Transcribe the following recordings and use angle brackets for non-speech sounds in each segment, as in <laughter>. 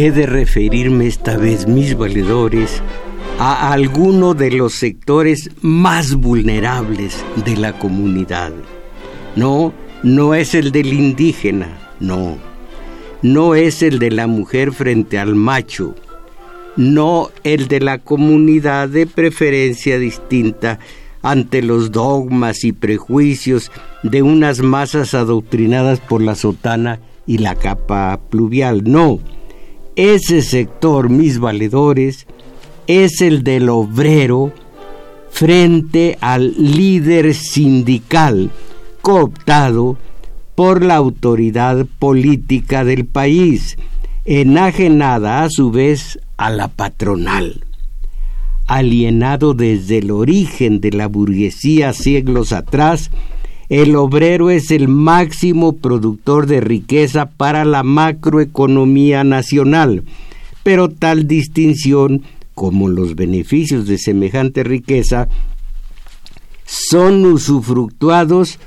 He de referirme esta vez, mis valedores, a alguno de los sectores más vulnerables de la comunidad. No, no es el del indígena, no. No es el de la mujer frente al macho, no el de la comunidad de preferencia distinta ante los dogmas y prejuicios de unas masas adoctrinadas por la sotana y la capa pluvial, no ese sector, mis valedores, es el del obrero frente al líder sindical cooptado por la autoridad política del país, enajenada a su vez a la patronal. Alienado desde el origen de la burguesía siglos atrás, el obrero es el máximo productor de riqueza para la macroeconomía nacional, pero tal distinción como los beneficios de semejante riqueza son usufructuados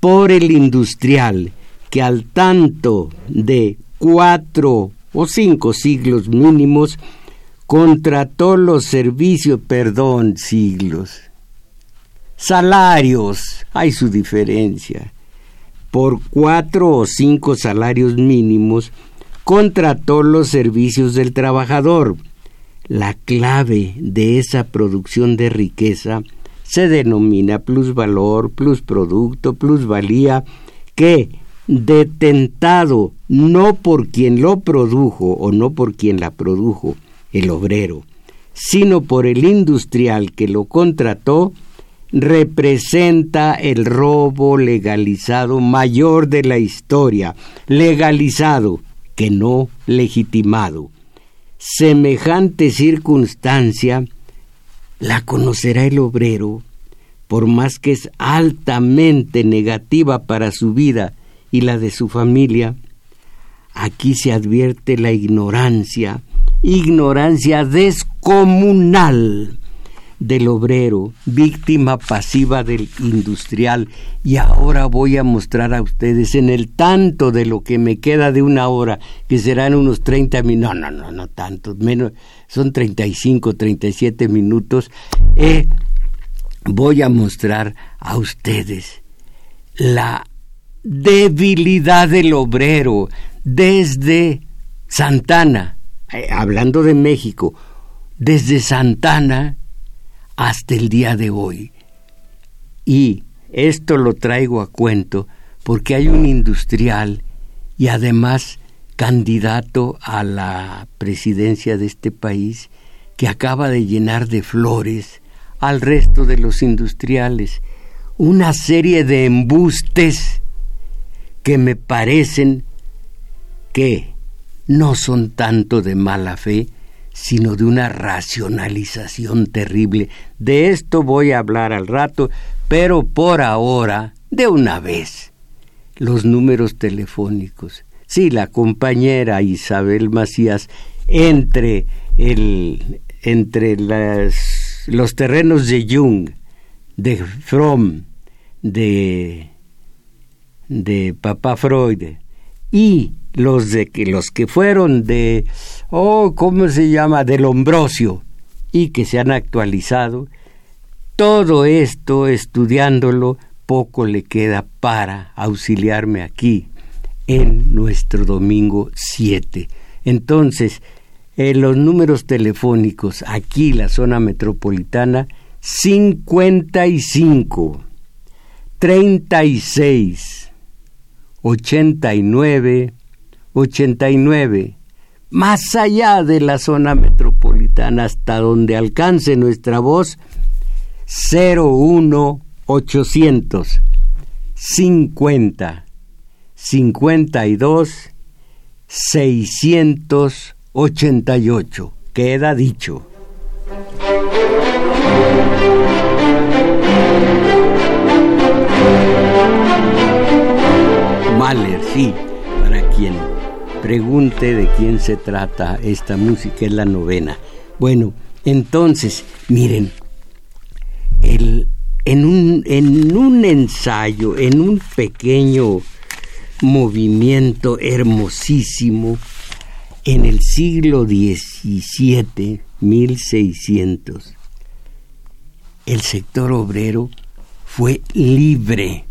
por el industrial, que al tanto de cuatro o cinco siglos mínimos contrató los servicios, perdón, siglos, Salarios, hay su diferencia. Por cuatro o cinco salarios mínimos, contrató los servicios del trabajador. La clave de esa producción de riqueza se denomina plusvalor, plusproducto, plusvalía, que, detentado no por quien lo produjo o no por quien la produjo, el obrero, sino por el industrial que lo contrató, representa el robo legalizado mayor de la historia, legalizado que no legitimado. Semejante circunstancia la conocerá el obrero, por más que es altamente negativa para su vida y la de su familia. Aquí se advierte la ignorancia, ignorancia descomunal del obrero, víctima pasiva del industrial. Y ahora voy a mostrar a ustedes en el tanto de lo que me queda de una hora, que serán unos 30 minutos, no, no, no, no tanto, menos, son 35, 37 minutos, eh, voy a mostrar a ustedes la debilidad del obrero desde Santana, eh, hablando de México, desde Santana hasta el día de hoy. Y esto lo traigo a cuento porque hay un industrial y además candidato a la presidencia de este país que acaba de llenar de flores al resto de los industriales una serie de embustes que me parecen que no son tanto de mala fe, sino de una racionalización terrible. De esto voy a hablar al rato, pero por ahora, de una vez, los números telefónicos. Sí, la compañera Isabel Macías, entre, el, entre las, los terrenos de Jung, de Fromm, de, de Papá Freud, y los de que los que fueron de oh cómo se llama del Lombrosio y que se han actualizado. Todo esto estudiándolo poco le queda para auxiliarme aquí en nuestro domingo 7 entonces en los números telefónicos aquí la zona metropolitana 55 36 89 89 más allá de la zona metropolitana hasta donde alcance nuestra voz 01800 50 52 688 queda dicho. Mahler, sí, para quien pregunte de quién se trata esta música, es la novena. Bueno, entonces, miren, el, en, un, en un ensayo, en un pequeño movimiento hermosísimo, en el siglo XVII, 1600, el sector obrero fue libre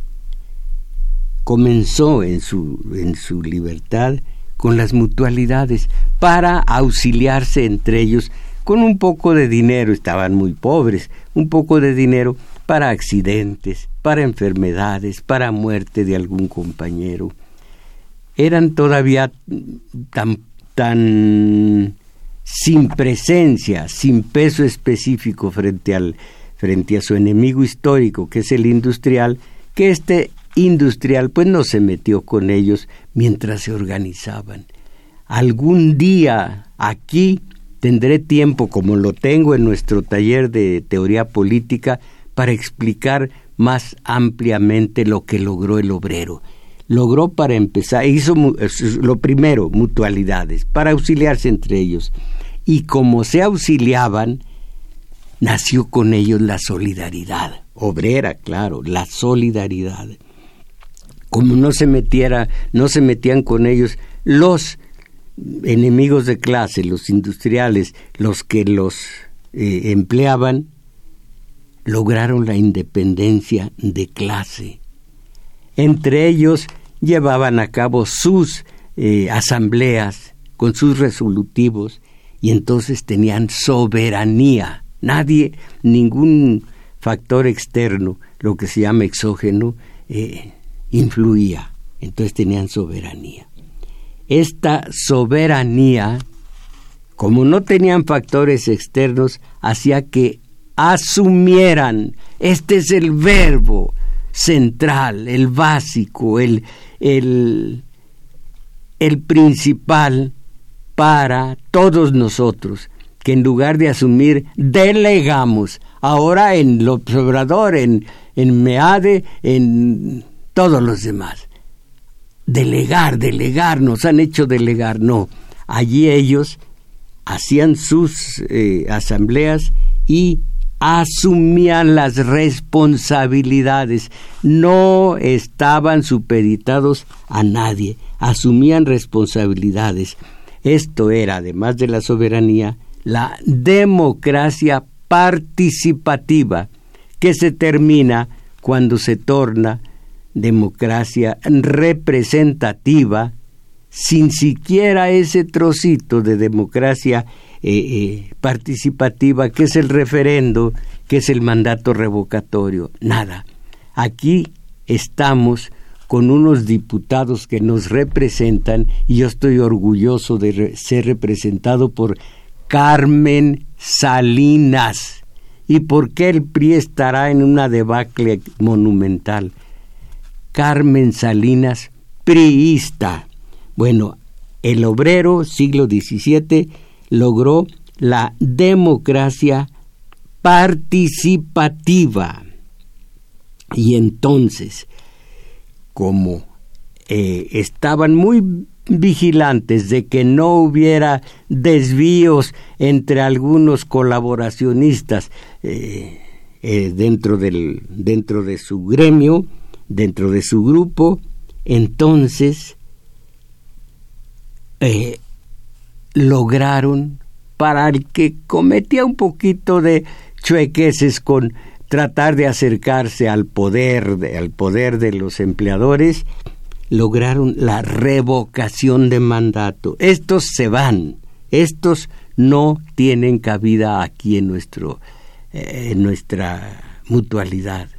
comenzó en su, en su libertad con las mutualidades para auxiliarse entre ellos con un poco de dinero, estaban muy pobres, un poco de dinero para accidentes, para enfermedades, para muerte de algún compañero. Eran todavía tan, tan sin presencia, sin peso específico frente al frente a su enemigo histórico, que es el industrial, que este industrial pues no se metió con ellos mientras se organizaban. Algún día aquí tendré tiempo, como lo tengo en nuestro taller de teoría política, para explicar más ampliamente lo que logró el obrero. Logró para empezar, hizo lo primero, mutualidades, para auxiliarse entre ellos. Y como se auxiliaban, nació con ellos la solidaridad, obrera, claro, la solidaridad como no se metiera, no se metían con ellos los enemigos de clase, los industriales, los que los eh, empleaban, lograron la independencia de clase. Entre ellos llevaban a cabo sus eh, asambleas con sus resolutivos y entonces tenían soberanía. Nadie, ningún factor externo, lo que se llama exógeno, eh, influía, entonces tenían soberanía. Esta soberanía, como no tenían factores externos, hacía que asumieran, este es el verbo central, el básico, el, el, el principal para todos nosotros, que en lugar de asumir, delegamos. Ahora en lo Obrador, en, en MEADE, en todos los demás. Delegar, delegar, nos han hecho delegar. No, allí ellos hacían sus eh, asambleas y asumían las responsabilidades, no estaban supeditados a nadie, asumían responsabilidades. Esto era, además de la soberanía, la democracia participativa, que se termina cuando se torna democracia representativa sin siquiera ese trocito de democracia eh, eh, participativa que es el referendo, que es el mandato revocatorio. Nada. Aquí estamos con unos diputados que nos representan y yo estoy orgulloso de ser representado por Carmen Salinas. ¿Y por qué el PRI estará en una debacle monumental? Carmen Salinas, priista. Bueno, el obrero, siglo XVII, logró la democracia participativa. Y entonces, como eh, estaban muy vigilantes de que no hubiera desvíos entre algunos colaboracionistas eh, eh, dentro, del, dentro de su gremio, dentro de su grupo, entonces eh, lograron para el que cometía un poquito de chuequeses con tratar de acercarse al poder, al poder de los empleadores, lograron la revocación de mandato. Estos se van, estos no tienen cabida aquí en nuestro eh, en nuestra mutualidad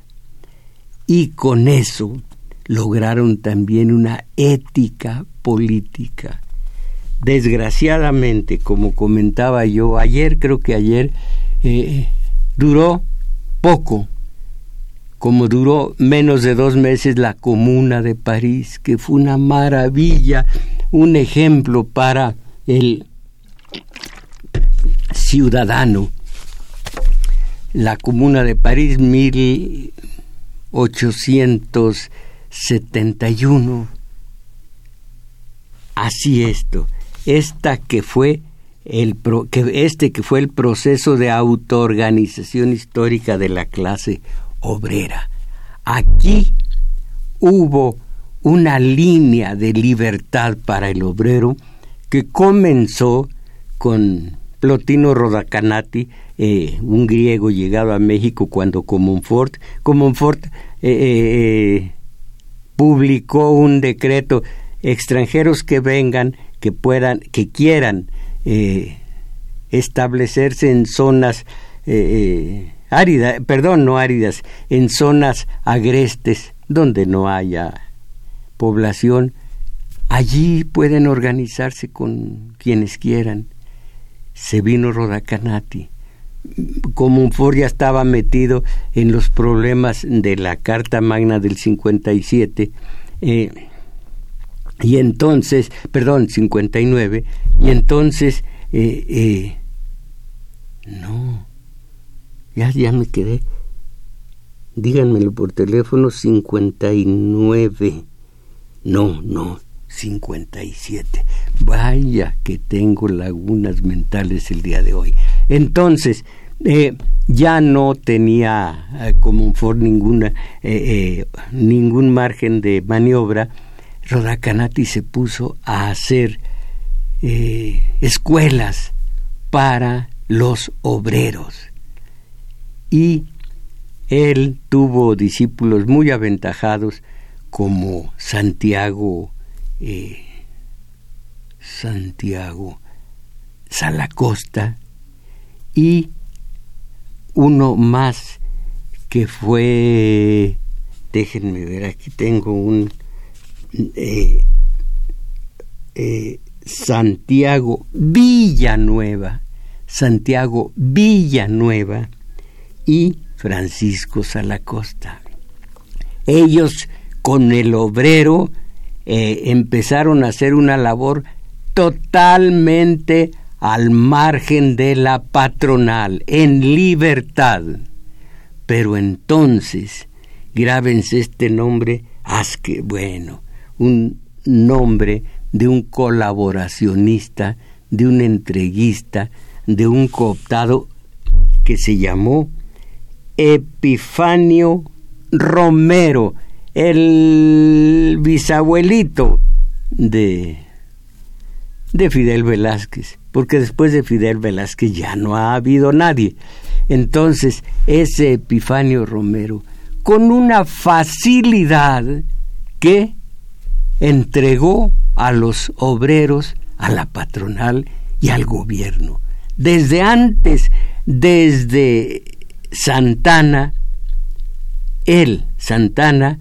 y con eso lograron también una ética política. desgraciadamente, como comentaba yo ayer, creo que ayer, eh, duró poco, como duró menos de dos meses la Comuna de París, que fue una maravilla, un ejemplo para el ciudadano. La Comuna de París, 1871. Así esto esta que fue el que este que fue el proceso de autoorganización histórica de la clase obrera. Aquí hubo una línea de libertad para el obrero que comenzó con Plotino Rodacanati, eh, un griego llegado a México cuando Comonfort, Comonfort eh, eh, publicó un decreto extranjeros que vengan que puedan, que quieran establecerse en zonas áridas, perdón, no áridas, en zonas agrestes donde no haya población, allí pueden organizarse con quienes quieran. Se vino Rodacanati. Como un ya estaba metido en los problemas de la Carta Magna del 57, eh, y entonces, perdón, 59, y entonces, eh, eh, no, ya, ya me quedé, díganmelo por teléfono, 59, no, no, 57. Vaya que tengo lagunas mentales el día de hoy. Entonces, eh, ya no tenía eh, como for ninguna, eh, ningún margen de maniobra Rodacanati se puso a hacer escuelas para los obreros y él tuvo discípulos muy aventajados como Santiago Santiago Salacosta y uno más que fue déjenme ver aquí tengo un eh, eh, Santiago Villanueva, Santiago Villanueva y Francisco Salacosta. Ellos con el obrero eh, empezaron a hacer una labor totalmente al margen de la patronal, en libertad. Pero entonces, grábense este nombre, haz que bueno, un nombre de un colaboracionista, de un entreguista, de un cooptado que se llamó Epifanio Romero, el bisabuelito de, de Fidel Velázquez, porque después de Fidel Velázquez ya no ha habido nadie. Entonces, ese Epifanio Romero, con una facilidad que entregó a los obreros, a la patronal y al gobierno. Desde antes, desde Santana, él, Santana,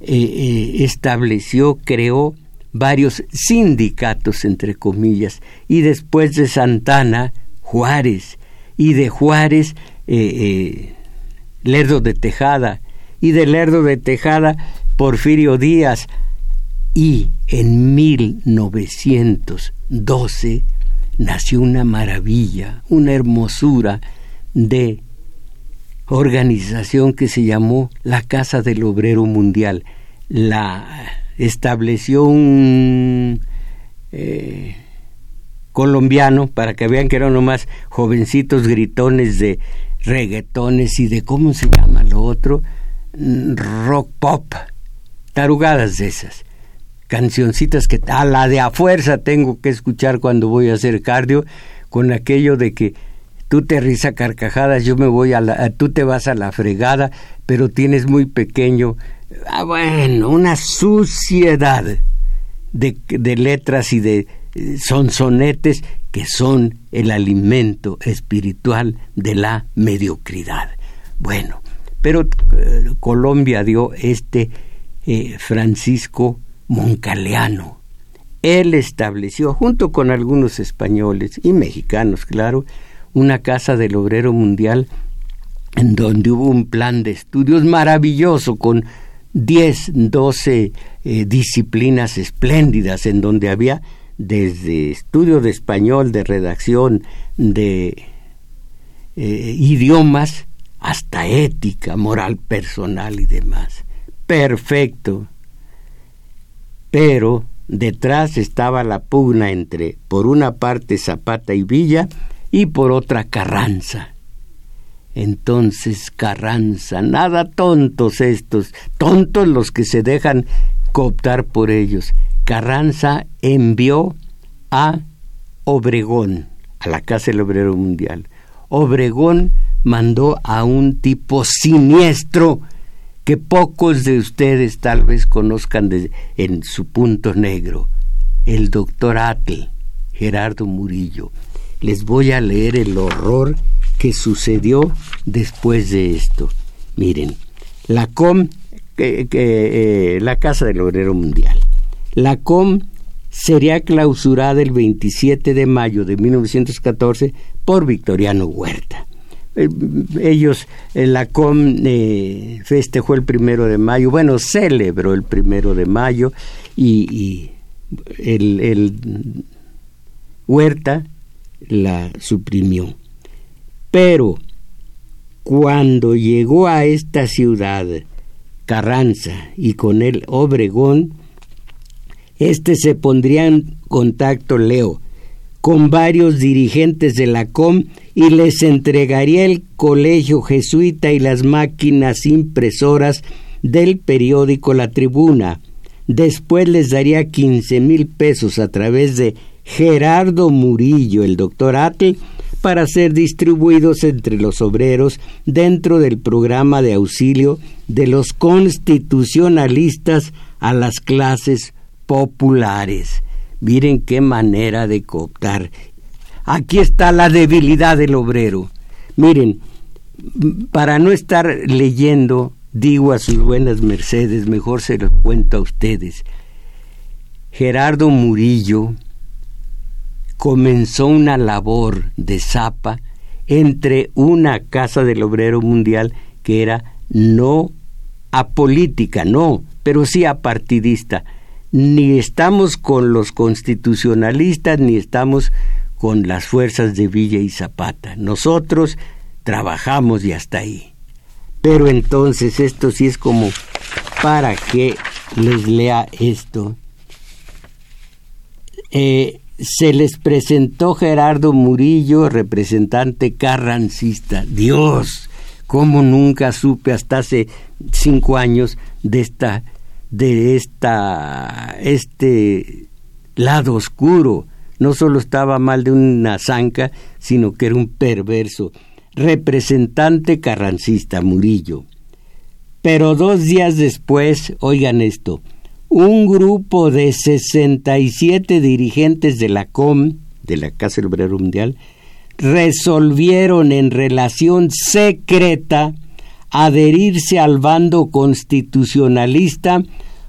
eh, eh, estableció, creó varios sindicatos, entre comillas, y después de Santana, Juárez, y de Juárez, eh, Lerdo de Tejada, y de Lerdo de Tejada, Porfirio Díaz, y en 1912 nació una maravilla, una hermosura de organización que se llamó la Casa del Obrero Mundial. La estableció un eh, colombiano para que vean que eran nomás jovencitos gritones de reggaetones y de cómo se llama lo otro rock pop tarugadas de esas cancioncitas que a la de a fuerza tengo que escuchar cuando voy a hacer cardio, con aquello de que tú te risa carcajadas, yo me voy a la, tú te vas a la fregada, pero tienes muy pequeño, ah, bueno, una suciedad de, letras y de eh, sonsonetes que son el alimento espiritual de la mediocridad. Bueno, pero eh, Colombia dio este eh, Francisco Moncaleano. él estableció, junto con algunos españoles y mexicanos, claro, una casa del obrero mundial en donde hubo un plan de estudios maravilloso con 10, 12 eh, disciplinas espléndidas en donde había desde estudio de español, de redacción, de eh, idiomas, hasta ética, moral personal y demás. Perfecto. Pero detrás estaba la pugna entre, por una parte, Zapata y Villa, y por otra, Carranza. Entonces, Carranza, nada tontos estos, tontos los que se dejan cooptar por ellos. Carranza envió a Obregón, a la Casa del Obrero Mundial. Obregón mandó a un tipo siniestro que pocos de ustedes tal vez conozcan en su punto negro, el doctor Atle, Gerardo Murillo. Les voy a leer el horror que sucedió después de esto. Miren, la COM, eh, la Casa del Obrero Mundial, la COM sería clausurada el 27 de mayo de 1914 por Victoriano Huerta. Eh, ellos, eh, la COM festejó el primero de mayo, bueno, celebró el primero de mayo y, el, el Huerta la suprimió. Pero cuando llegó a esta ciudad, Carranza, y con él Obregón, este se pondría en contacto, Leo, con varios dirigentes de la COM y les entregaría el colegio jesuita y las máquinas impresoras del periódico La Tribuna. Después les daría quince mil pesos a través de Gerardo Murillo, el doctor Atle, para ser distribuidos entre los obreros dentro del programa de auxilio de los constitucionalistas a las clases populares. Miren qué manera de cooptar. Aquí está la debilidad del obrero. Miren, para no estar leyendo, digo a sus buenas mercedes, mejor se lo cuento a ustedes. Gerardo Murillo, comenzó una labor de zapa entre una casa del obrero mundial que era no apolítica, no, pero sí apartidista. Ni estamos con los constitucionalistas, ni estamos con las fuerzas de Villa y Zapata. Nosotros trabajamos y hasta ahí. Pero entonces esto sí es como para que les lea esto. Eh, se les presentó Gerardo Murillo, representante carrancista. Dios, cómo nunca supe hasta hace cinco años de esta, de esta, este lado oscuro. No solo estaba mal de una zanca, sino que era un perverso. Representante carrancista, Murillo. Pero dos días después, oigan esto, un grupo de 67 dirigentes de la COM, de la Casa del Obrero Mundial, resolvieron en relación secreta adherirse al bando constitucionalista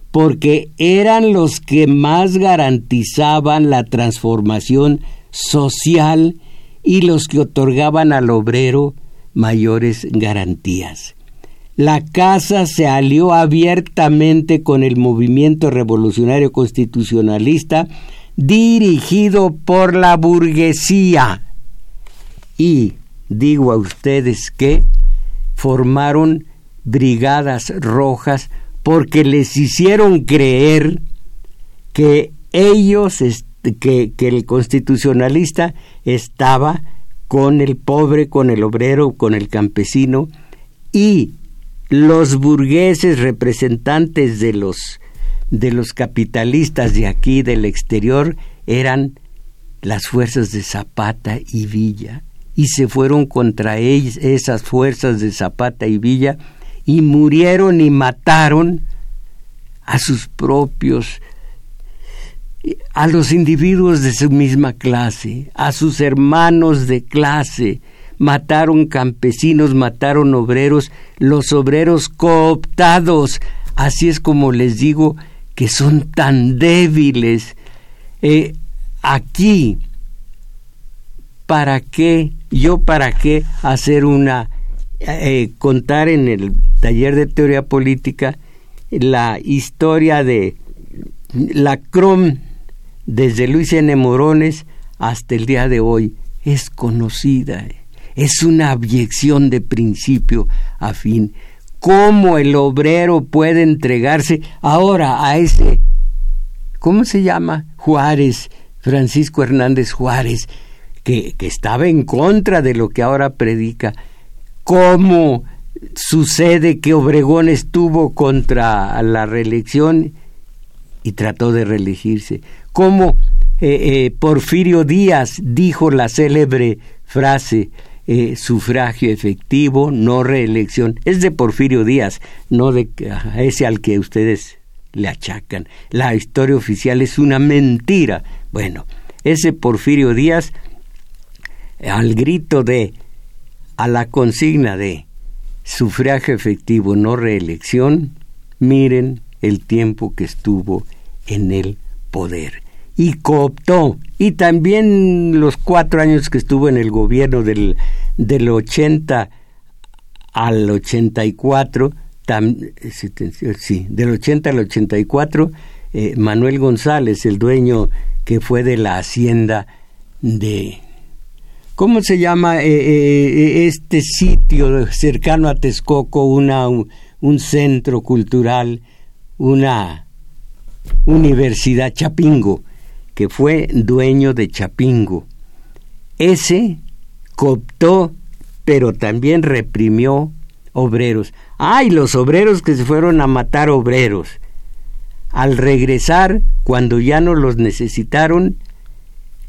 porque eran los que más garantizaban la transformación social y los que otorgaban al obrero mayores garantías la Casa se alió abiertamente con el movimiento revolucionario constitucionalista dirigido por la burguesía. Y digo a ustedes que formaron brigadas rojas porque les hicieron creer que ellos, que, el constitucionalista estaba con el pobre, con el obrero, con el campesino, y los burgueses representantes de los de los capitalistas de aquí del exterior eran las fuerzas de Zapata y Villa y se fueron contra ellos, esas fuerzas de Zapata y Villa y murieron y mataron a sus propios a los individuos de su misma clase, a sus hermanos de clase, mataron campesinos, mataron obreros, los obreros cooptados. Así es como les digo que son tan débiles eh, aquí, ¿para qué? Yo, ¿para qué hacer una, eh, contar en el taller de teoría política la historia de la CROM desde Luis N. Morones hasta el día de hoy? Es conocida, es una abyección de principio a fin. ¿Cómo el obrero puede entregarse ahora a ese, ¿cómo se llama? Juárez, Francisco Hernández Juárez, que, que estaba en contra de lo que ahora predica. ¿Cómo sucede que Obregón estuvo contra la reelección y trató de reelegirse? ¿Cómo eh, eh, Porfirio Díaz dijo la célebre frase eh, sufragio efectivo, no reelección. Es de Porfirio Díaz, no de ese al que ustedes le achacan. La historia oficial es una mentira. Bueno, ese Porfirio Díaz, al grito de, a la consigna de sufragio efectivo, no reelección, miren el tiempo que estuvo en el poder y cooptó. Y también los cuatro años que estuvo en el gobierno del, del 80 al 84, tam, sí, del 80 al 84, eh, Manuel González, el dueño que fue de la hacienda de... ¿Cómo se llama eh, eh, este sitio cercano a Texcoco, una, un centro cultural, una universidad Chapingo? Que fue dueño de Chapingo. Ese cooptó, pero también reprimió obreros. ¡Ay, los obreros que se fueron a matar obreros! Al regresar, cuando ya no los necesitaron,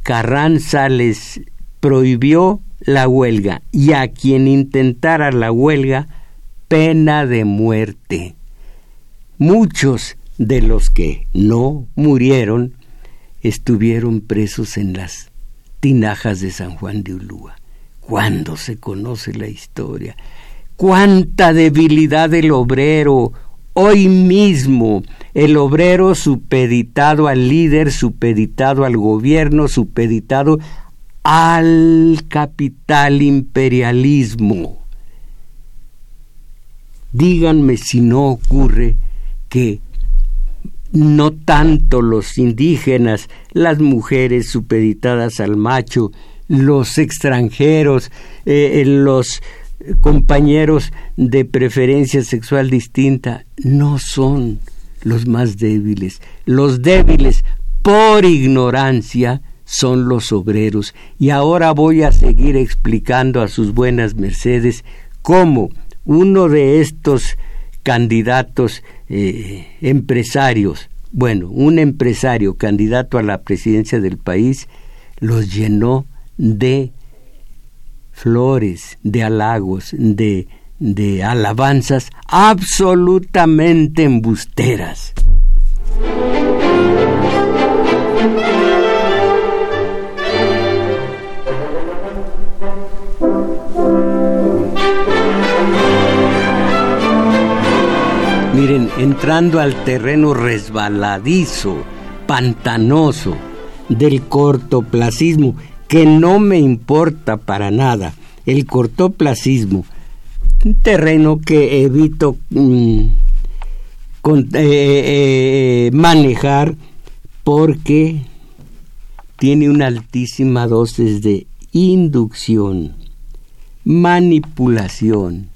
Carranza les prohibió la huelga y a quien intentara la huelga, pena de muerte. Muchos de los que no murieron estuvieron presos en las tinajas de San Juan de Ulúa. ¿Cuándo se conoce la historia? ¿Cuánta debilidad del obrero? Hoy mismo el obrero supeditado al líder, supeditado al gobierno, supeditado al capital imperialismo. Díganme si no ocurre que no tanto los indígenas, las mujeres supeditadas al macho, los extranjeros, eh, eh, los compañeros de preferencia sexual distinta, no son los más débiles. Los débiles, por ignorancia, son los obreros. Y ahora voy a seguir explicando a sus buenas mercedes cómo uno de estos candidatos eh, empresarios, bueno, un empresario candidato a la presidencia del país los llenó de flores, de halagos, de, de alabanzas absolutamente embusteras. Miren, entrando al terreno resbaladizo, pantanoso del cortoplacismo, que no me importa para nada, el cortoplacismo, un terreno que evito mm, eh, eh, manejar porque tiene una altísima dosis de inducción, manipulación,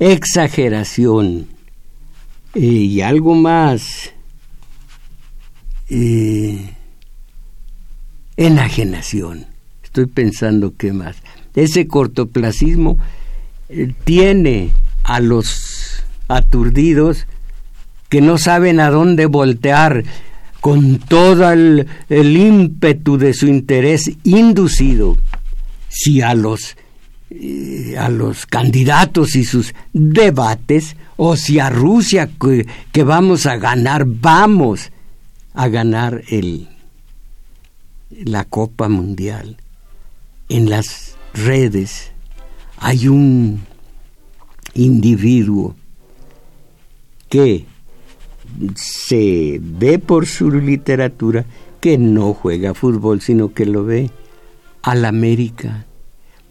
exageración, y algo más, eh, enajenación. Estoy pensando qué más. Ese cortoplacismo eh, tiene a los aturdidos que no saben a dónde voltear con todo el, ímpetu de su interés inducido. Si a los, eh, a los candidatos y sus debates o si a Rusia que, vamos a ganar, vamos a ganar el, la Copa Mundial. En las redes hay un individuo que se ve por su literatura que no juega fútbol, sino que lo ve al América.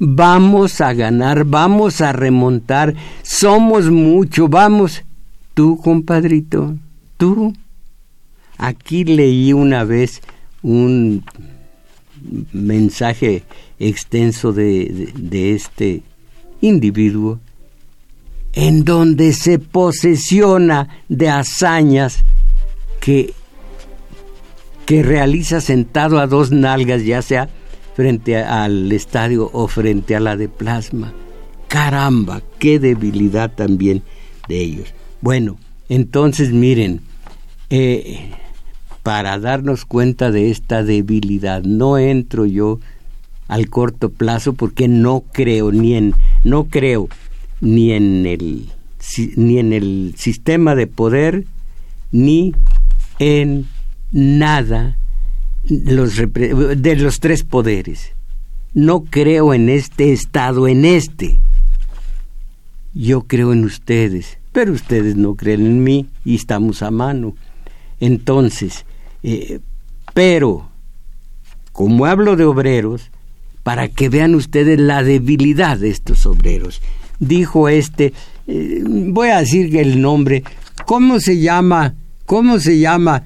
Vamos a ganar, vamos a remontar, somos mucho, vamos. Tú, compadrito, tú. Aquí leí una vez un mensaje extenso de, este individuo en donde se posesiona de hazañas que, que realiza sentado a dos nalgas, ya sea frente al estadio o frente a la de plasma. Caramba, qué debilidad también de ellos. Bueno, entonces miren, eh, para darnos cuenta de esta debilidad, no entro yo al corto plazo porque no creo ni en no creo ni en el ni en el sistema de poder ni en nada los, de los tres poderes. No creo en este Estado, en este. Yo creo en ustedes, pero ustedes no creen en mí y estamos a mano. Entonces, eh, pero, como hablo de obreros, para que vean ustedes la debilidad de estos obreros, dijo este, eh, voy a decir el nombre, ¿cómo se llama? ¿Cómo se llama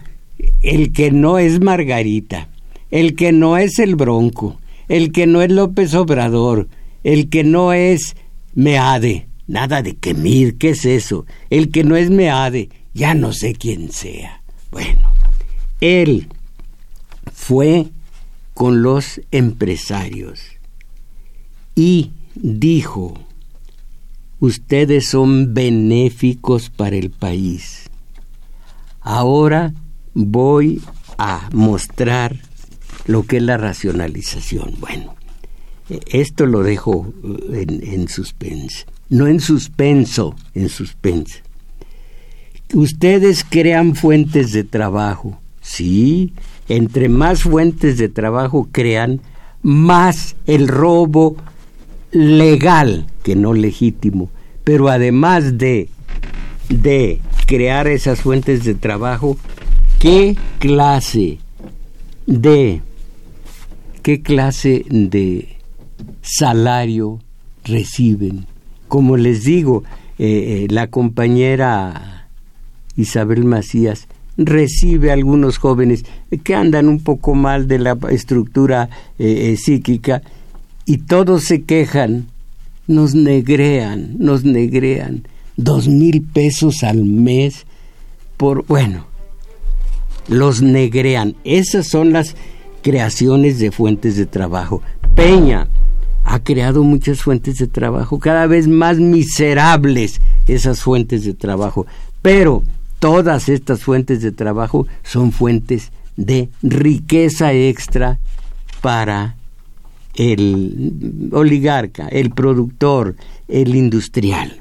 el que no es Margarita, el que no es el Bronco, el que no es López Obrador, el que no es Meade, nada de Quemir, ¿qué es eso? El que no es Meade, ya no sé quién sea. Bueno, él fue con los empresarios y dijo, ustedes son benéficos para el país. Ahora voy a mostrar lo que es la racionalización. Bueno, e, esto lo dejo eh, en, en suspense. No en suspenso, en suspense. Ustedes crean fuentes de trabajo. Sí, entre más fuentes de trabajo crean, más el robo legal que no legítimo. Pero además de, de crear esas fuentes de trabajo, ¿Qué clase de qué clase de salario reciben? Como les digo, eh, eh, la compañera Isabel Macías recibe a algunos jóvenes que andan un poco mal de la estructura eh, psíquica y todos se quejan, nos negrean, nos negrean dos mil pesos al mes por, bueno, los negrean. Esas son las creaciones de fuentes de trabajo. Peña ha creado muchas fuentes de trabajo, cada vez más miserables esas fuentes de trabajo, pero todas estas fuentes de trabajo son fuentes de riqueza extra para el oligarca, el productor, el industrial.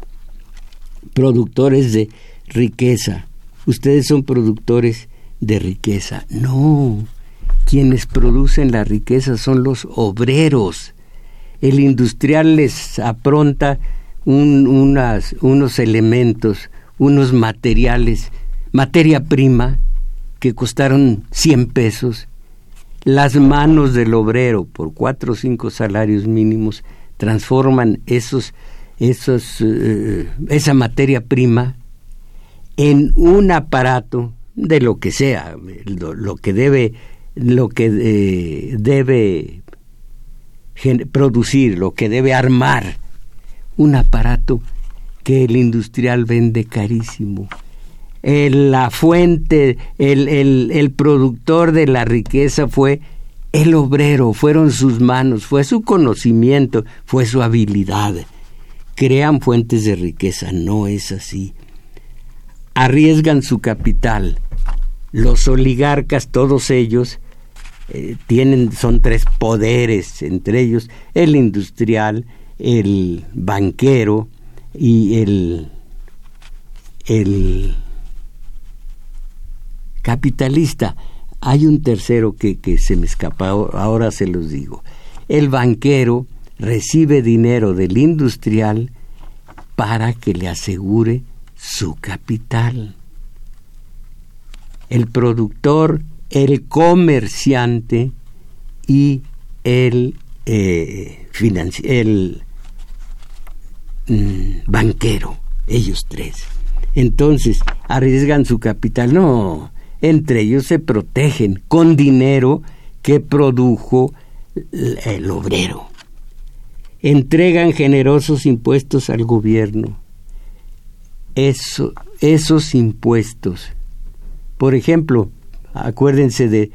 Productores de riqueza. Ustedes son productores de riqueza. No, quienes producen la riqueza son los obreros. El industrial les apronta unas, unos elementos, unos materiales, materia prima, que costaron 100 pesos. Las manos del obrero, por cuatro o cinco salarios mínimos, transforman esos, esos, eh, esa materia prima en un aparato de lo que sea, lo, que debe, lo que eh, debe producir, lo que debe armar un aparato que el industrial vende carísimo. la fuente, el, el, el productor de la riqueza fue el obrero, fueron sus manos, fue su conocimiento, fue su habilidad. Crean fuentes de riqueza, no es así. Arriesgan su capital, los oligarcas, todos ellos, eh, tienen, son tres poderes, entre ellos el industrial, el banquero y el, el capitalista. Hay un tercero que, que se me escapa, ahora se los digo. El banquero recibe dinero del industrial para que le asegure su capital el productor el comerciante y el, eh, el mm, banquero, ellos tres. Entonces, arriesgan su capital. No, entre ellos se protegen con dinero que produjo el obrero. Entregan generosos impuestos al gobierno. Eso, esos impuestos. Por ejemplo, acuérdense de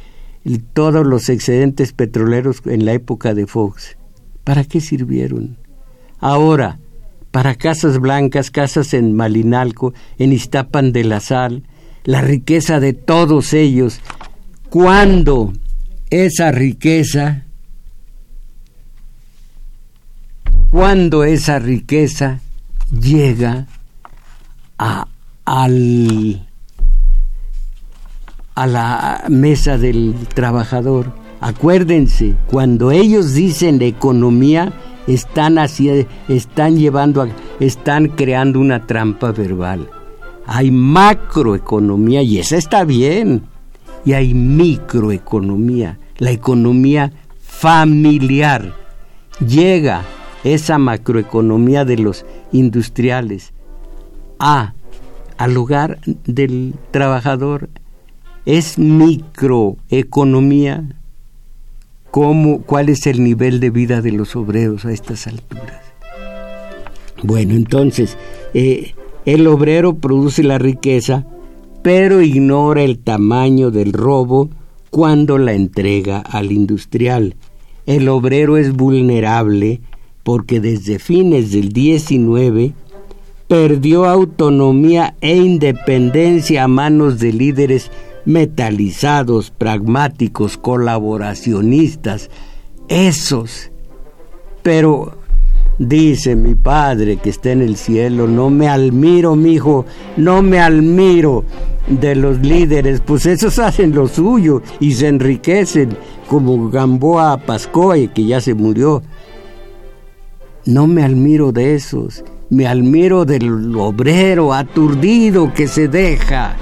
todos los excedentes petroleros en la época de Fox. ¿Para qué sirvieron? Ahora, para casas blancas, casas en Malinalco, en Iztapan de la Sal, la riqueza de todos ellos. ¿Cuándo esa riqueza, cuando esa riqueza llega a, al, a la mesa del trabajador. Acuérdense, cuando ellos dicen economía, están, así, están llevando, están creando una trampa verbal. Hay macroeconomía y esa está bien. Y hay microeconomía, la economía familiar. Llega esa macroeconomía de los industriales a al hogar del trabajador. Es microeconomía cómo, cuál es el nivel de vida de los obreros a estas alturas. Bueno, entonces, eh, el obrero produce la riqueza, pero ignora el tamaño del robo cuando la entrega al industrial. El obrero es vulnerable porque desde fines del 19 perdió autonomía e independencia a manos de líderes metalizados, pragmáticos, colaboracionistas, esos. Pero dice mi padre que está en el cielo, no me admiro, mi hijo, no me admiro de los líderes, pues esos hacen lo suyo y se enriquecen, como Gamboa Pascoe, que ya se murió. No me admiro de esos, me admiro del obrero aturdido que se deja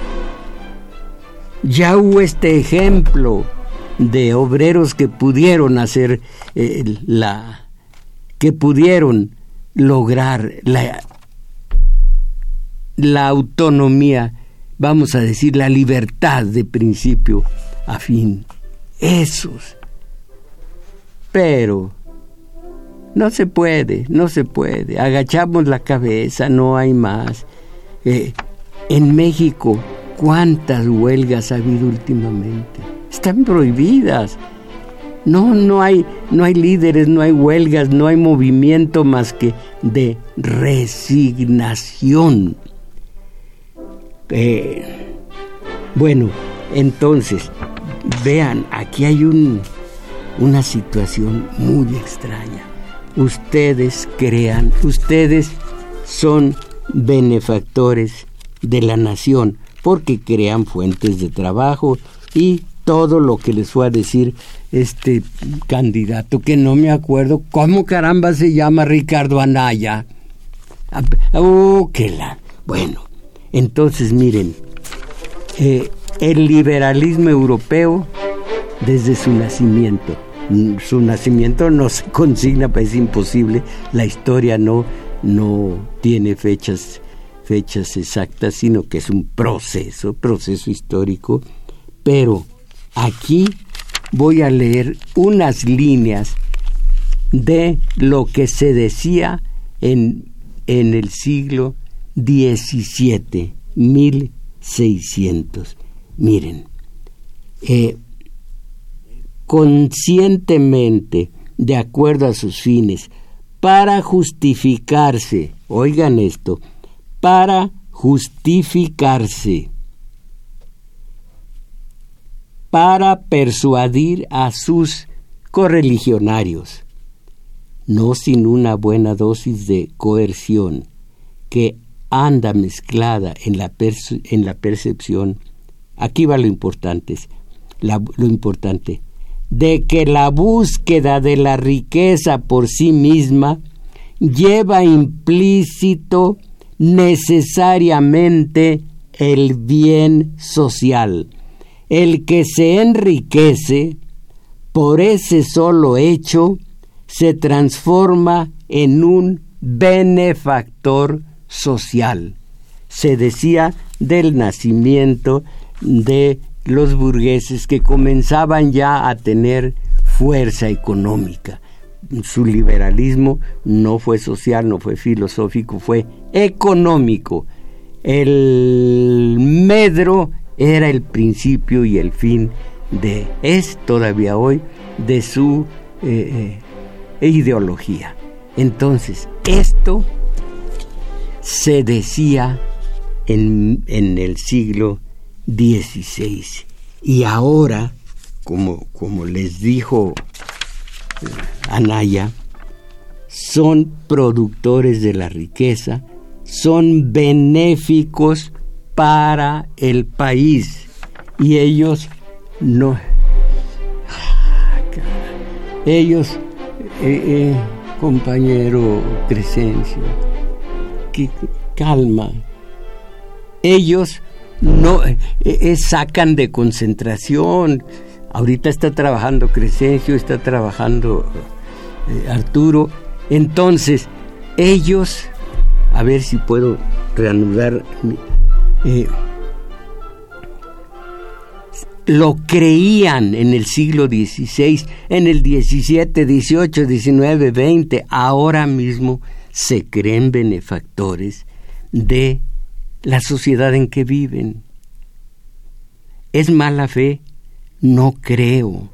ya hubo este ejemplo de obreros que pudieron hacer eh, la que pudieron lograr la, la autonomía, vamos a decir, la libertad de principio a fin. Esos. Pero no se puede, no se puede. Agachamos la cabeza, no hay más. Eh, en México ¿Cuántas huelgas ha habido últimamente? Están prohibidas. No, no hay, no hay líderes, no hay huelgas, no hay movimiento más que de resignación. Eh, bueno, entonces, vean, aquí hay un, una situación muy extraña. Ustedes crean, ustedes son benefactores de la nación porque crean fuentes de trabajo y todo lo que les fue a decir este candidato que no me acuerdo cómo caramba se llama Ricardo Anaya. Oh, que la. Bueno, entonces miren, eh, el liberalismo europeo desde su nacimiento, su nacimiento no se <laughs> consigna, pues es imposible, la historia no, no tiene fechas fechas exactas, sino que es un proceso, proceso histórico, pero aquí voy a leer unas líneas de lo que se decía en, en el siglo XVII, 1600. Miren, eh, conscientemente, de acuerdo a sus fines, para justificarse, oigan esto, para justificarse, para persuadir a sus correligionarios, no sin una buena dosis de coerción que anda mezclada en la, en la percepción. Aquí va lo importante, lo importante, de que la búsqueda de la riqueza por sí misma lleva implícito necesariamente el bien social. el que se enriquece por ese solo hecho se transforma en un benefactor social. Se decía del nacimiento de los burgueses que comenzaban ya a tener fuerza económica. Su liberalismo no fue social, no fue filosófico, fue económico. El medro era el principio y el fin de, es todavía hoy, de su eh, eh, ideología. Entonces, esto se decía en, en el siglo XVI. Y ahora, como, como les dijo Anaya, son productores de la riqueza, son benéficos para el país. Y ellos no ellos eh, eh, compañero Crescencio que, calma. Ellos no eh, sacan de concentración ahorita está trabajando Crescencio está trabajando Arturo entonces ellos a ver si puedo reanudar eh, lo creían en el siglo XVI, en el XVII, XVIII, XIX, XX, ahora mismo se creen benefactores de la sociedad en que viven. ¿Es mala fe? No creo.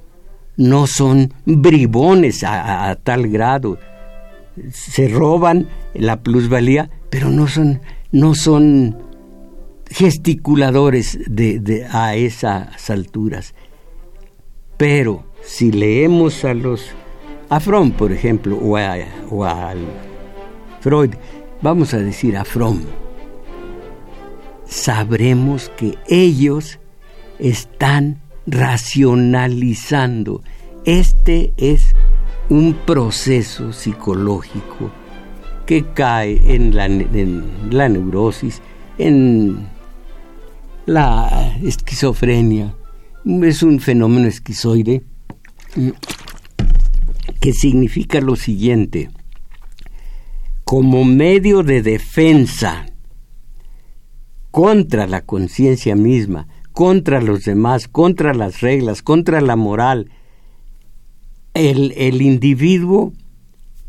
No son bribones a tal grado. Se roban la plusvalía, pero no son, no son gesticuladores de, a esas alturas. Pero si leemos a los a por ejemplo, o a, Freud, vamos a decir a Fromm, sabremos que ellos están racionalizando. Este es un proceso psicológico que cae en la, en la neurosis, en la esquizofrenia es un fenómeno esquizoide que significa lo siguiente, como medio de defensa contra la conciencia misma, contra los demás, contra las reglas, contra la moral, el, el individuo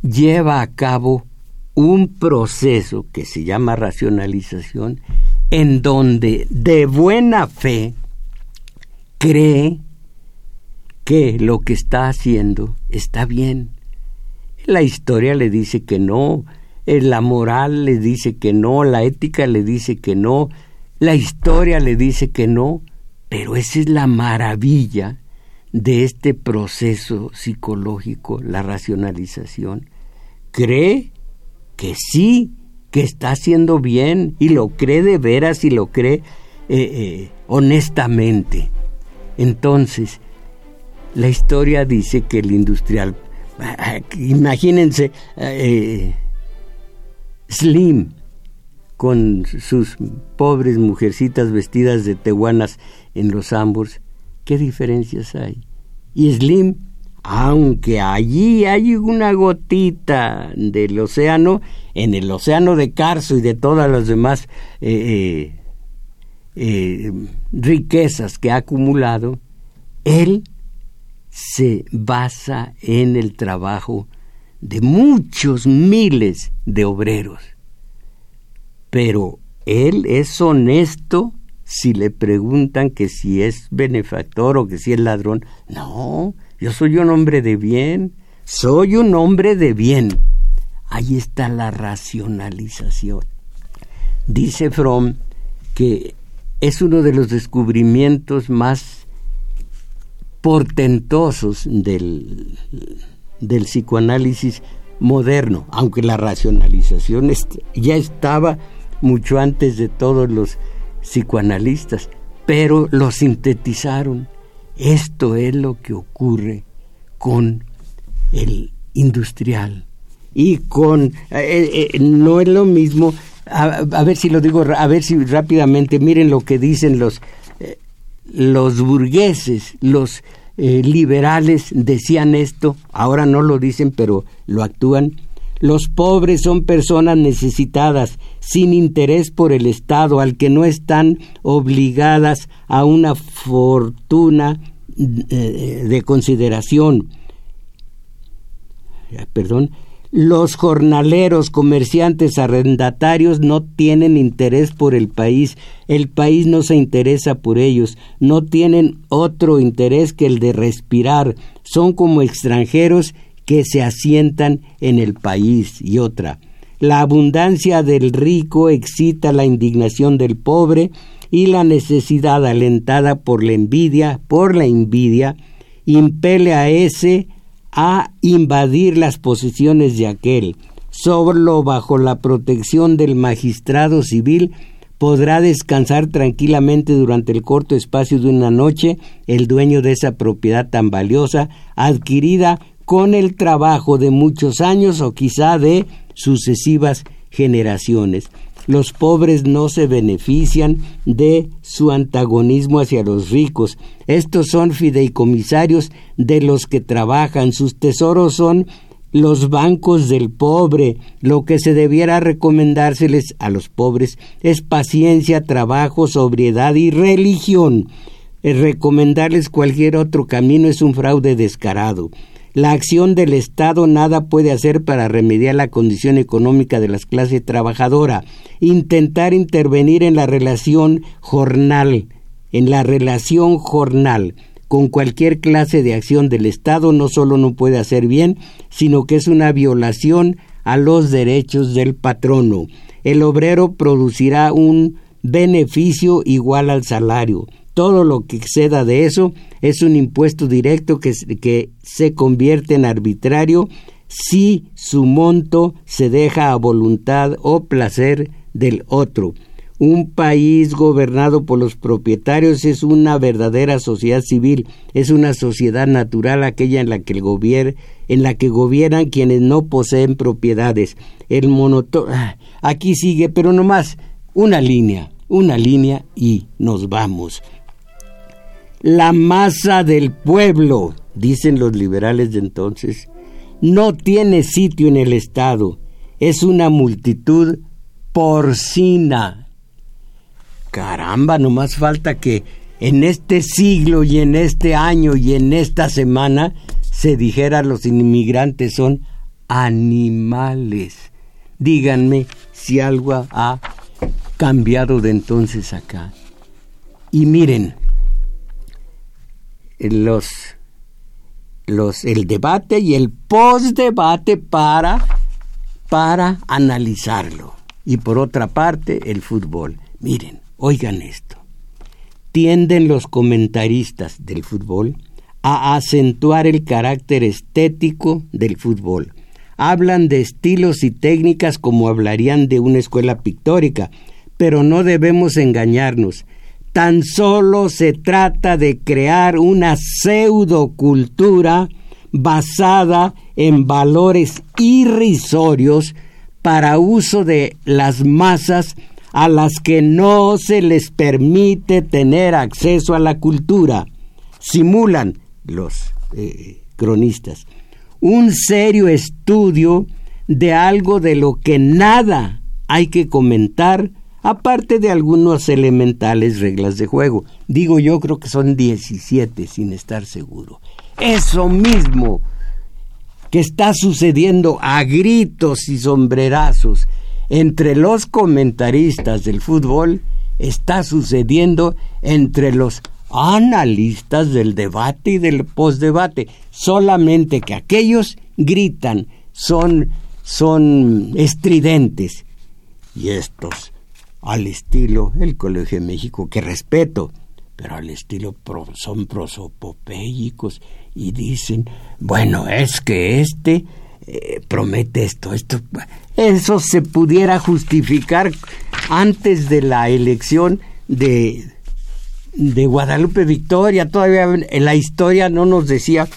lleva a cabo un proceso que se llama racionalización en donde de buena fe cree que lo que está haciendo está bien. La historia le dice que no, eh, la moral le dice que no, la ética le dice que no, la historia le dice que no, pero esa es la maravilla de este proceso psicológico, la racionalización. Cree que sí que está haciendo bien y lo cree de veras y lo cree eh, eh, honestamente. Entonces, la historia dice que el industrial, imagínense, eh, Slim, con sus pobres mujercitas vestidas de tehuanas en los ambos, ¿qué diferencias hay? Y Slim aunque allí hay una gotita del océano, en el océano de Carso y de todas las demás eh, eh, eh, riquezas que ha acumulado, él se basa en el trabajo de muchos miles de obreros. Pero él es honesto si le preguntan que si es benefactor o que si es ladrón. No, yo soy un hombre de bien, soy un hombre de bien. Ahí está la racionalización. Dice Fromm que es uno de los descubrimientos más portentosos del, del psicoanálisis moderno, aunque la racionalización ya estaba mucho antes de todos los psicoanalistas, pero lo sintetizaron esto es lo que ocurre con el industrial y con eh, eh, no es lo mismo a, ver si lo digo a ver si rápidamente miren lo que dicen los eh, los burgueses, los eh, liberales decían esto, ahora no lo dicen, pero lo actúan. Los pobres son personas necesitadas, sin interés por el Estado, al que no están obligadas a una fortuna eh, de consideración. Perdón, los jornaleros, comerciantes, arrendatarios no tienen interés por el país, el país no se interesa por ellos, no tienen otro interés que el de respirar, son como extranjeros que se asientan en el país. Y otra, la abundancia del rico excita la indignación del pobre y la necesidad alentada por la envidia, por la envidia, impele a ese a invadir las posiciones de aquel. Solo bajo la protección del magistrado civil podrá descansar tranquilamente durante el corto espacio de una noche el dueño de esa propiedad tan valiosa, adquirida con el trabajo de muchos años o quizá de sucesivas generaciones los pobres no se benefician de su antagonismo hacia los ricos. Estos son fideicomisarios de los que trabajan, sus tesoros son los bancos del pobre. Lo que se debiera recomendárseles a los pobres es paciencia, trabajo, sobriedad y religión. El recomendarles cualquier otro camino es un fraude descarado. La acción del Estado nada puede hacer para remediar la condición económica de las clases trabajadoras. Intentar intervenir en la relación jornal, en la relación jornal con cualquier clase de acción del Estado no solo no puede hacer bien, sino que es una violación a los derechos del patrono. El obrero producirá un beneficio igual al salario todo lo que exceda de eso es un impuesto directo que, se convierte en arbitrario si su monto se deja a voluntad o placer del otro. Un país gobernado por los propietarios es una verdadera sociedad civil, es una sociedad natural aquella en la que en la que gobiernan quienes no poseen propiedades. El monoto ah, aquí sigue, pero no más una línea, una línea y nos vamos la masa del pueblo, dicen los liberales de entonces, no tiene sitio en el Estado, es una multitud porcina. Caramba, no más falta que en este siglo y en este año y en esta semana se dijera los inmigrantes son animales. Díganme si algo ha cambiado de entonces acá. Y miren, los, los, el debate y el postdebate para, para analizarlo. Y por otra parte, el fútbol. Miren, oigan esto. Tienden los comentaristas del fútbol a acentuar el carácter estético del fútbol. Hablan de estilos y técnicas como hablarían de una escuela pictórica, pero no debemos engañarnos. Tan solo se trata de crear una pseudocultura basada en valores irrisorios para uso de las masas a las que no se les permite tener acceso a la cultura. Simulan los eh, cronistas un serio estudio de algo de lo que nada hay que comentar aparte de algunas elementales reglas de juego. Digo yo creo que son 17 sin estar seguro. Eso mismo que está sucediendo a gritos y sombrerazos entre los comentaristas del fútbol está sucediendo entre los analistas del debate y del postdebate, solamente que aquellos gritan, son son estridentes y estos al estilo el Colegio de México, que respeto, pero al estilo son prosopopéicos y dicen, bueno, es que este eh, promete esto, esto, eso se pudiera justificar antes de la elección de, de Guadalupe Victoria, todavía en la historia no nos decía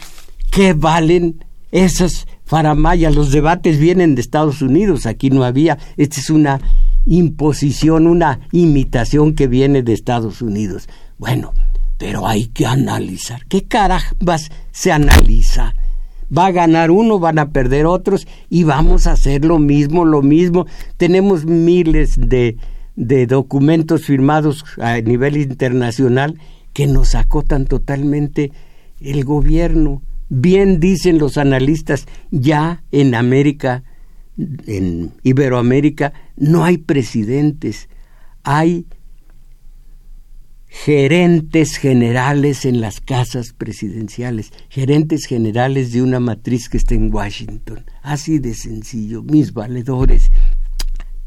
qué valen esas faramayas, los debates vienen de Estados Unidos, aquí no había, esta es una imposición, una imitación que viene de Estados Unidos. Bueno, pero hay que analizar. ¿Qué carambas se analiza? Va a ganar uno, van a perder otros y vamos a hacer lo mismo, lo mismo. Tenemos miles de, de documentos firmados a nivel internacional que nos acotan totalmente el gobierno. Bien dicen los analistas, ya en América, en Iberoamérica, no hay presidentes, hay gerentes generales en las casas presidenciales, gerentes generales de una matriz que está en Washington. Así de sencillo, mis valedores.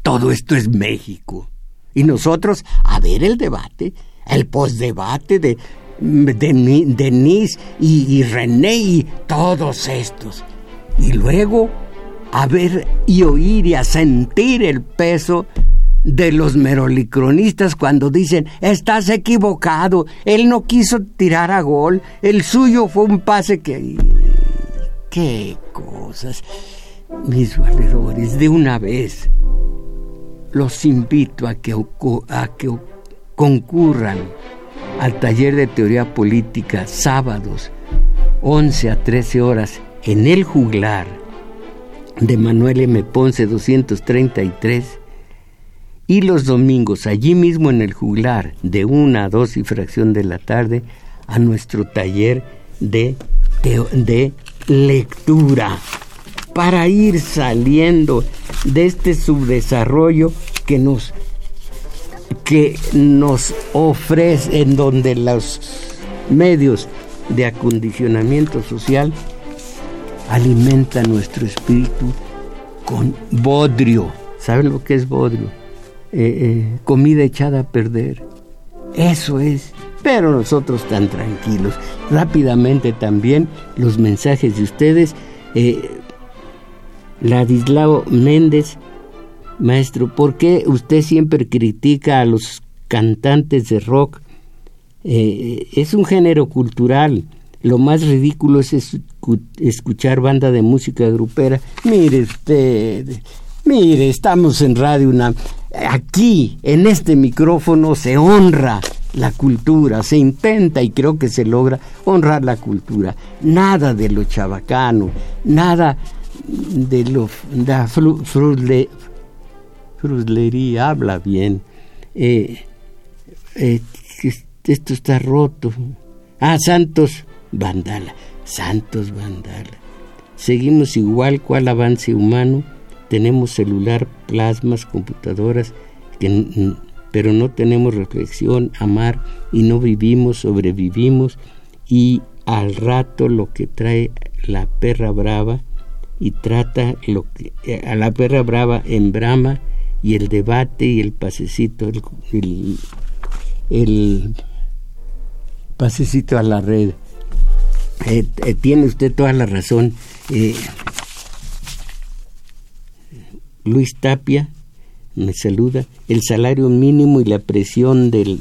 Todo esto es México. Y nosotros, a ver el debate, el postdebate de, de Denise y, y René y todos estos. Y luego a ver y oír y a sentir el peso de los merolicronistas cuando dicen, estás equivocado, él no quiso tirar a gol, el suyo fue un pase que... ¡Qué cosas! Mis valedores, de una vez, los invito a que, a que concurran al taller de teoría política sábados 11 a 13 horas en el juglar de Manuel M. Ponce 233 y los domingos allí mismo en el juglar de una a dos y fracción de la tarde a nuestro taller de, de, lectura para ir saliendo de este subdesarrollo que nos que nos ofrece en donde los medios de acondicionamiento social alimentan nuestro espíritu con bodrio. ¿Saben lo que es bodrio? Eh, eh, comida echada a perder. Eso es. Pero nosotros tan tranquilos. Rápidamente también los mensajes de ustedes. Eh, Ladislao Méndez, maestro, ¿por qué usted siempre critica a los cantantes de rock? Eh, es un género cultural. Lo más ridículo es escuchar banda de música grupera. Mire usted, mire, estamos en Radio una aquí, en este micrófono, se honra la cultura, se intenta y creo que se logra honrar la cultura. Nada de lo chabacano, nada de lo fruslería, habla bien. Eh, eh, esto está roto. Ah, Santos Vandala, Santos Vandala. Seguimos igual cual avance humano tenemos celular, plasmas, computadoras, pero no tenemos reflexión, amar y no vivimos, sobrevivimos y al rato lo que trae la perra brava y trata lo que eh, a la perra brava en brama y el debate y el pasecito el, el, pasecito a la red eh, eh, tiene usted toda la razón Luis Tapia me saluda, el salario mínimo y la presión del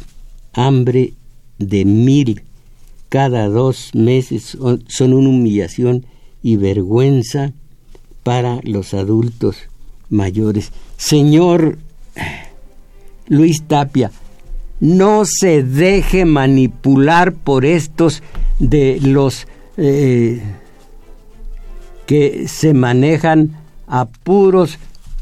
hambre de mil cada dos meses son una humillación y vergüenza para los adultos mayores. Señor Luis Tapia, no se deje manipular por estos de los eh, que se manejan a puros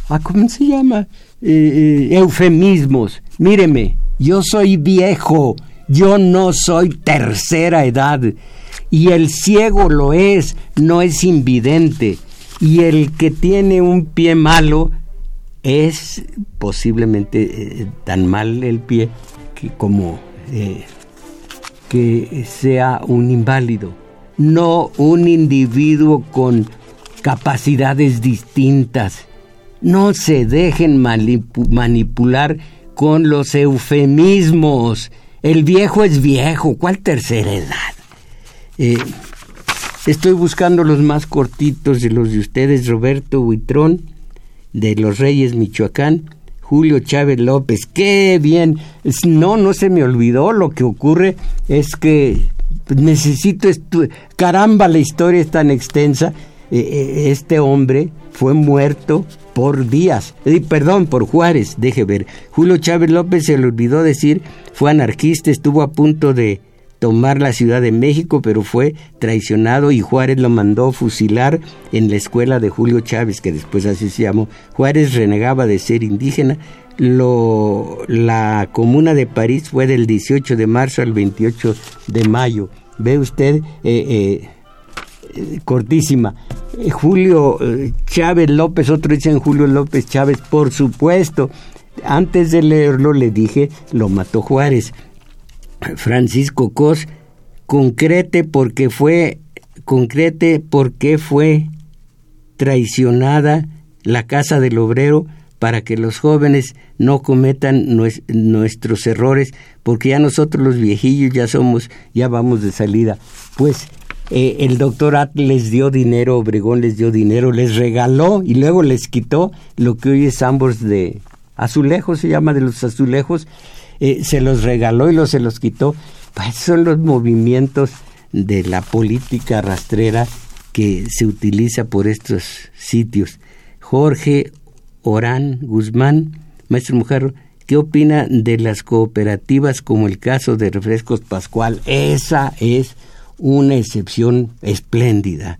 Ah, ¿cómo se llama? Eh, eh, eufemismos. Míreme, yo soy viejo, yo no soy tercera edad. Y el ciego lo es, no es invidente. Y el que tiene un pie malo es posiblemente tan mal el pie que como que sea un inválido, no un individuo con capacidades distintas no se dejen manipular con los eufemismos. El viejo es viejo. ¿Cuál tercera edad? Eh, estoy buscando los más cortitos de los de ustedes. Roberto Huitrón, de Los Reyes, Michoacán. Julio Chávez López. ¡Qué bien! No, no se me olvidó. Lo que ocurre es que necesito... Caramba, la historia es tan extensa. Eh, eh, este hombre fue muerto por Díaz, eh, perdón, por Juárez, deje ver. Julio Chávez López se le olvidó decir, fue anarquista, estuvo a punto de tomar la Ciudad de México, pero fue traicionado y Juárez lo mandó fusilar en la escuela de Julio Chávez, que después así se llamó. Juárez renegaba de ser indígena. La comuna de París fue del 18 de marzo al 28 de mayo. Ve usted, eh, eh, cortísima. Eh, Julio Chávez López, otro dicen Julio López Chávez, por supuesto. Antes de leerlo le dije, lo mató Juárez. Francisco Cos, concrete porque fue, concrete porque fue traicionada la casa del obrero para que los jóvenes no cometan nuestros errores, porque ya nosotros los viejillos ya somos, ya vamos de salida. Pues eh, el doctor les dio dinero, Obregón les dio dinero, les regaló y luego les quitó lo que hoy es ambos de azulejos, se llama de los azulejos, eh, se los regaló y los, se los quitó. Pues son los movimientos de la política rastrera que se utiliza por estos sitios. Jorge Orán Guzmán, maestro mujer, ¿qué opina de las cooperativas como el caso de Refrescos Pascual? Esa es una excepción espléndida.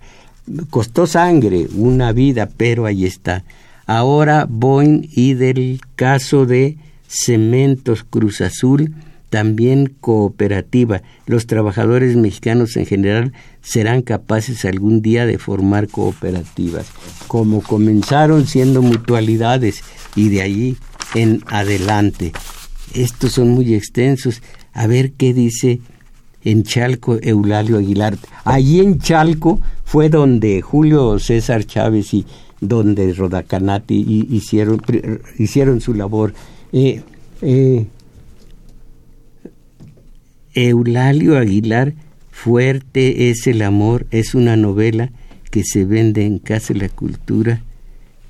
Costó sangre, una vida, pero ahí está. Ahora Boeing y del caso de Cementos Cruz Azul, también cooperativa. Los trabajadores mexicanos en general serán capaces algún día de formar cooperativas, como comenzaron siendo mutualidades y de allí en adelante. Estos son muy extensos. A ver qué dice en Chalco Eulalio Aguilar. Allí en Chalco fue donde Julio César Chávez y donde Rodacanati hicieron, hicieron su labor eh, eh, Eulalio Aguilar, Fuerte es el amor, es una novela que se vende en Casa de la Cultura.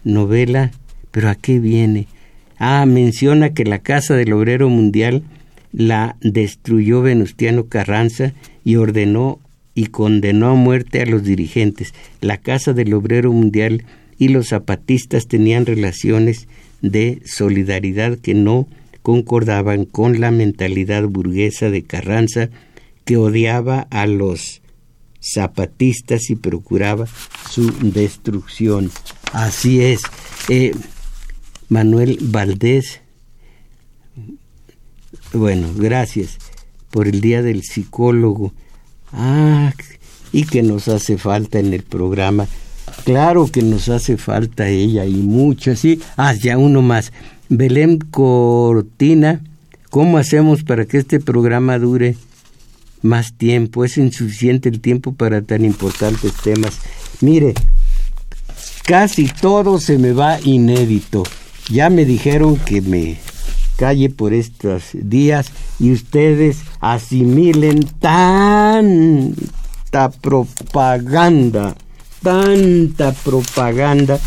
Novela, pero ¿a qué viene? Ah, menciona que la Casa del Obrero Mundial la destruyó Venustiano Carranza y ordenó y condenó a muerte a los dirigentes. La Casa del Obrero Mundial y los zapatistas tenían relaciones de solidaridad que no concordaban con la mentalidad burguesa de Carranza que odiaba a los zapatistas y procuraba su destrucción. Así es. Eh, Manuel Valdés, bueno, gracias por el Día del Psicólogo. Ah, y que nos hace falta en el programa. Claro que nos hace falta ella y mucho, sí. Ah, ya uno más. Belén Cortina, ¿cómo hacemos para que este programa dure más tiempo? Es insuficiente el tiempo para tan importantes temas. Mire, casi todo se me va inédito. Ya me dijeron que me calle por estos días y ustedes asimilen tanta propaganda, tanta propaganda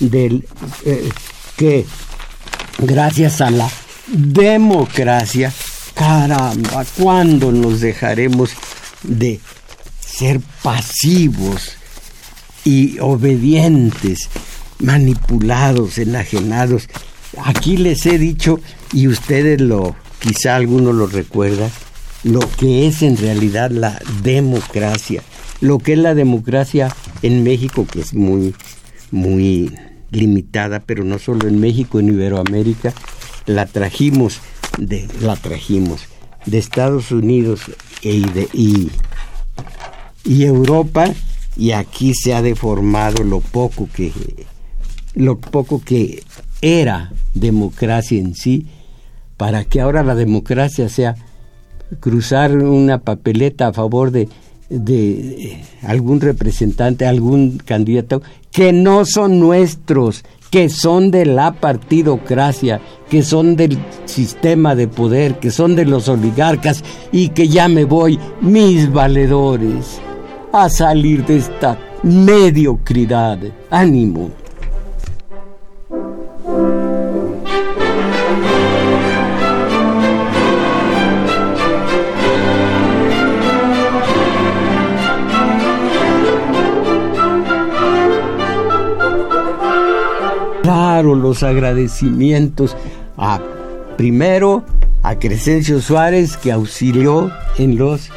del eh, que gracias a la democracia, caramba, ¿cuándo nos dejaremos de ser pasivos y obedientes, manipulados, enajenados? Aquí les he dicho, y ustedes lo, quizá alguno lo recuerda, lo que es en realidad la democracia, lo que es la democracia en México, que es muy, muy limitada, pero no solo en México, en Iberoamérica, la trajimos de, la trajimos de Estados Unidos e, de, y, y Europa y aquí se ha deformado lo poco que lo poco que era democracia en sí para que ahora la democracia sea cruzar una papeleta a favor de de algún representante, algún candidato, que no son nuestros, que son de la partidocracia, que son del sistema de poder, que son de los oligarcas y que ya me voy, mis valedores, a salir de esta mediocridad. Ánimo. Los agradecimientos a primero a Crescencio Suárez que auxilió en los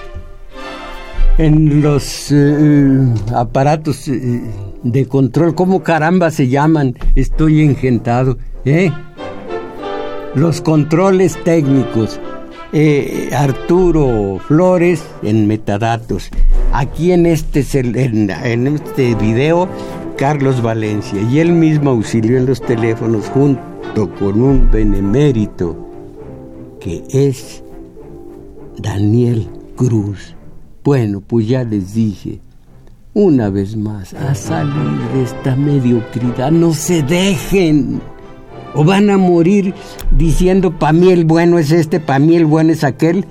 en los eh, aparatos eh, de control, ¿cómo caramba se llaman? Estoy engentado, ¿eh? Los controles técnicos. Eh, Arturo Flores en metadatos. Aquí en este, en este video, Carlos Valencia. Y él mismo auxilió en los teléfonos junto con un benemérito que es Daniel Cruz. Bueno, pues ya les dije, una vez más, a salir de esta mediocridad, no se dejen. O van a morir diciendo, para mí el bueno es este, para mí el bueno es aquel,